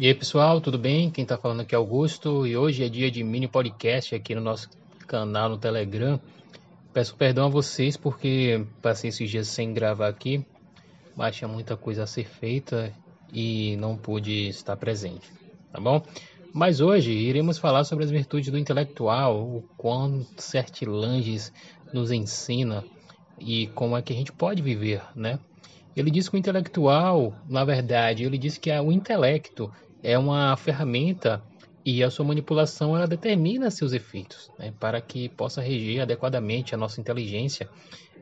E aí pessoal, tudo bem? Quem está falando aqui é Augusto e hoje é dia de mini podcast aqui no nosso canal no Telegram. Peço perdão a vocês porque passei esses dias sem gravar aqui, mas tinha muita coisa a ser feita e não pude estar presente, tá bom? Mas hoje iremos falar sobre as virtudes do intelectual, o quão Sertilanges nos ensina e como é que a gente pode viver, né? Ele diz que o intelectual, na verdade, ele diz que o intelecto é uma ferramenta e a sua manipulação ela determina seus efeitos. Né? Para que possa reger adequadamente a nossa inteligência,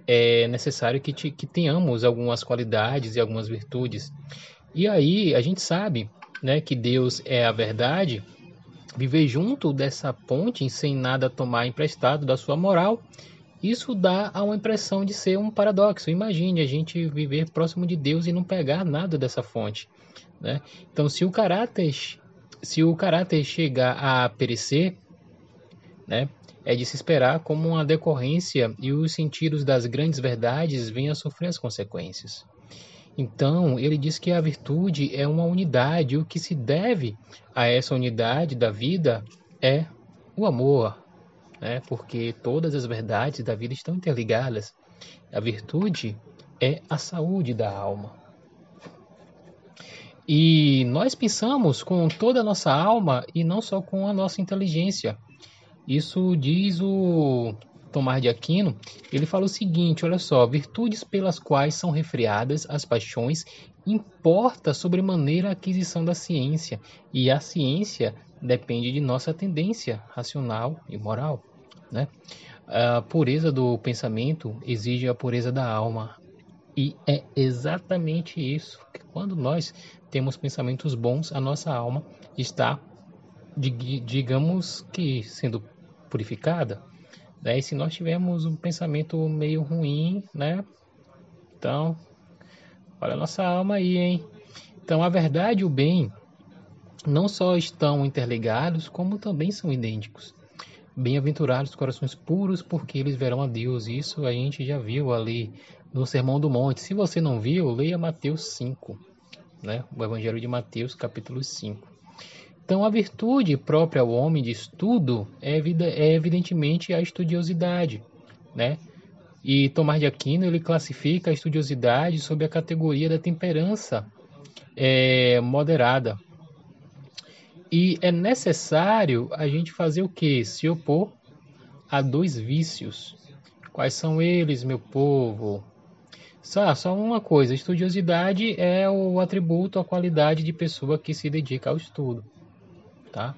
é necessário que, te, que tenhamos algumas qualidades e algumas virtudes. E aí a gente sabe né, que Deus é a verdade, viver junto dessa ponte sem nada tomar emprestado da sua moral isso dá a uma impressão de ser um paradoxo. Imagine a gente viver próximo de Deus e não pegar nada dessa fonte. Né? Então, se o caráter, se o caráter chegar a perecer, né, é de se esperar como uma decorrência e os sentidos das grandes verdades venham a sofrer as consequências. Então, ele diz que a virtude é uma unidade, e o que se deve a essa unidade da vida é o amor, né? porque todas as verdades da vida estão interligadas. A virtude é a saúde da alma. E nós pensamos com toda a nossa alma e não só com a nossa inteligência. Isso diz o Tomás de Aquino. Ele fala o seguinte: olha só, virtudes pelas quais são refreadas as paixões importa sobremaneira a aquisição da ciência, e a ciência depende de nossa tendência racional e moral. Né? A pureza do pensamento exige a pureza da alma. E é exatamente isso que quando nós temos pensamentos bons, a nossa alma está, digamos que, sendo purificada. Né? E se nós tivermos um pensamento meio ruim, né? Então, olha a nossa alma aí, hein? Então, a verdade e o bem não só estão interligados, como também são idênticos. Bem-aventurados os corações puros, porque eles verão a Deus. Isso a gente já viu ali no Sermão do Monte. Se você não viu, leia Mateus 5, né? o Evangelho de Mateus, capítulo 5. Então, a virtude própria ao homem de estudo é, é evidentemente a estudiosidade, né? E Tomás de Aquino ele classifica a estudiosidade sob a categoria da temperança é, moderada, e é necessário a gente fazer o que? Se opor a dois vícios. Quais são eles, meu povo? Só, só uma coisa: estudiosidade é o atributo, a qualidade de pessoa que se dedica ao estudo. Tá?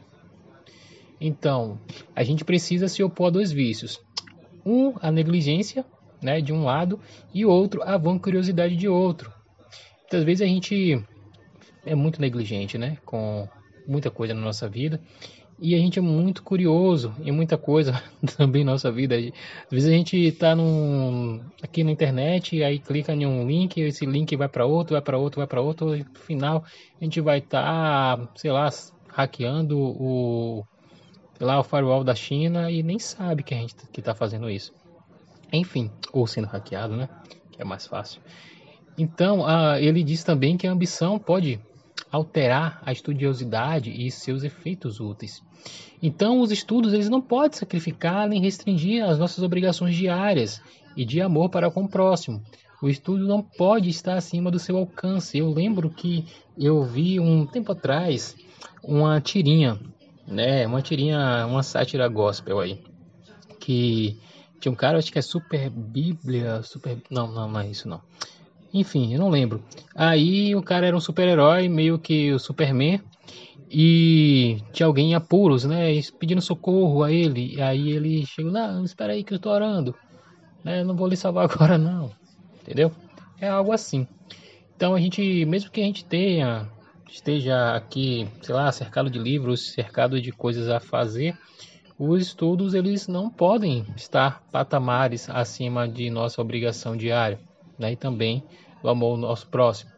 Então, a gente precisa se opor a dois vícios. Um, a negligência, né, de um lado, e outro, a vã curiosidade de outro. Muitas vezes a gente é muito negligente, né, com muita coisa na nossa vida. E a gente é muito curioso em muita coisa também na nossa vida. Às vezes a gente está aqui na internet, aí clica em um link, esse link vai para outro, vai para outro, vai para outro, e no final a gente vai estar, tá, sei lá, hackeando o, lá, o firewall da China e nem sabe que a gente que está fazendo isso. Enfim, ou sendo hackeado, né? Que é mais fácil. Então, ah, ele diz também que a ambição pode alterar a estudiosidade e seus efeitos úteis. Então, os estudos eles não podem sacrificar nem restringir as nossas obrigações diárias e de amor para com o próximo. O estudo não pode estar acima do seu alcance. Eu lembro que eu vi um tempo atrás uma tirinha, né, uma tirinha, uma sátira gospel aí, que tinha um cara, acho que é Super Bíblia, Super, não, não, não é isso não. Enfim, eu não lembro. Aí o cara era um super-herói, meio que o Superman. E tinha alguém em apuros, né? Pedindo socorro a ele. E aí ele chegou, não, espera aí que eu tô orando. Né? Não vou lhe salvar agora não. Entendeu? É algo assim. Então a gente, mesmo que a gente tenha, esteja aqui, sei lá, cercado de livros, cercado de coisas a fazer, os estudos eles não podem estar patamares acima de nossa obrigação diária né? e também o amor ao nosso próximo.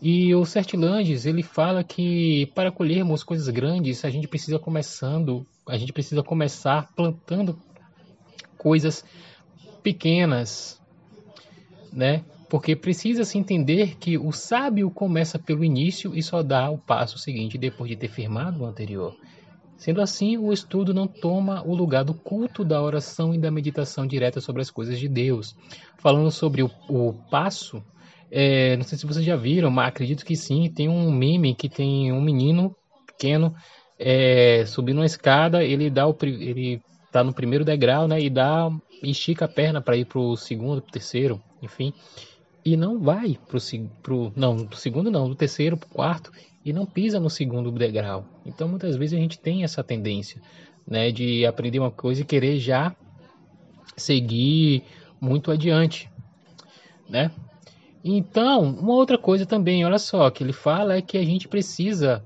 E o Sertilanges, ele fala que para colhermos coisas grandes, a gente precisa começando, a gente precisa começar plantando coisas pequenas, né? Porque precisa se entender que o sábio começa pelo início e só dá o passo seguinte depois de ter firmado o anterior. Sendo assim, o estudo não toma o lugar do culto, da oração e da meditação direta sobre as coisas de Deus. Falando sobre o, o passo, é, não sei se vocês já viram, mas acredito que sim. Tem um meme que tem um menino pequeno é, subindo uma escada, ele dá o ele tá no primeiro degrau, né, e dá estica a perna para ir pro segundo, pro terceiro, enfim, e não vai pro, pro não, pro segundo não, do terceiro pro quarto e não pisa no segundo degrau. Então muitas vezes a gente tem essa tendência, né, de aprender uma coisa e querer já seguir muito adiante, né? Então, uma outra coisa também, olha só, que ele fala é que a gente precisa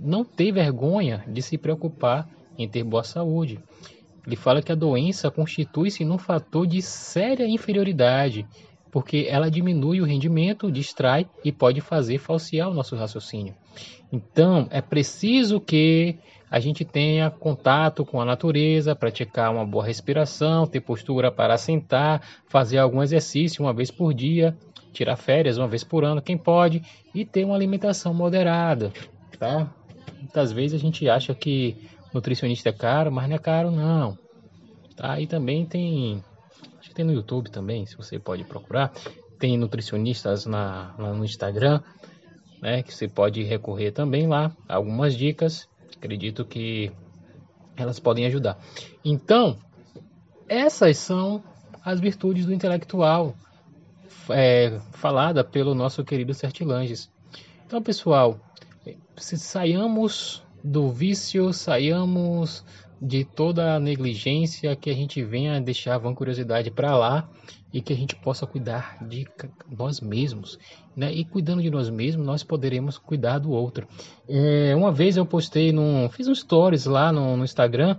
não ter vergonha de se preocupar em ter boa saúde. Ele fala que a doença constitui-se num fator de séria inferioridade, porque ela diminui o rendimento, distrai e pode fazer falsear o nosso raciocínio. Então, é preciso que a gente tenha contato com a natureza, praticar uma boa respiração, ter postura para sentar, fazer algum exercício uma vez por dia, tirar férias uma vez por ano, quem pode, e ter uma alimentação moderada, tá? Muitas vezes a gente acha que nutricionista é caro, mas não é caro não. Tá? E também tem, tem no YouTube também, se você pode procurar, tem nutricionistas na, lá no Instagram, né, que você pode recorrer também lá, algumas dicas, acredito que elas podem ajudar. Então, essas são as virtudes do intelectual, é, falada pelo nosso querido Sertilanges. Então, pessoal, saiamos do vício, saiamos de toda a negligência, que a gente venha deixar a vancuriosidade para lá e que a gente possa cuidar de nós mesmos. Né? E cuidando de nós mesmos, nós poderemos cuidar do outro. É, uma vez eu postei, num, fiz um stories lá no, no, Instagram,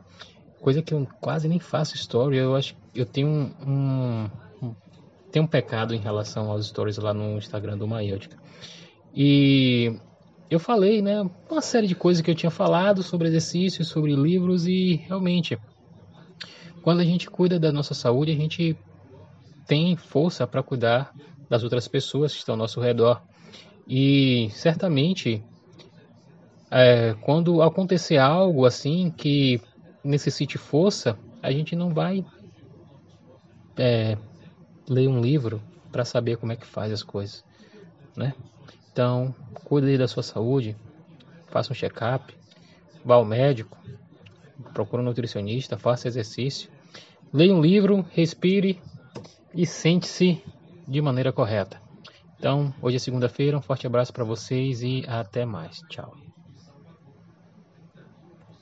coisa que eu quase nem faço story. Eu acho eu tenho um, um, um tenho um pecado em relação aos stories lá no Instagram do Maêutica. E eu falei, né, uma série de coisas que eu tinha falado sobre exercícios, sobre livros e realmente, quando a gente cuida da nossa saúde, a gente tem força para cuidar das outras pessoas que estão ao nosso redor. E certamente, é, quando acontecer algo assim que necessite força, a gente não vai é, ler um livro para saber como é que faz as coisas, né? Então, cuide da sua saúde, faça um check-up, vá ao médico, procure um nutricionista, faça exercício, leia um livro, respire e sente-se de maneira correta. Então, hoje é segunda-feira, um forte abraço para vocês e até mais. Tchau.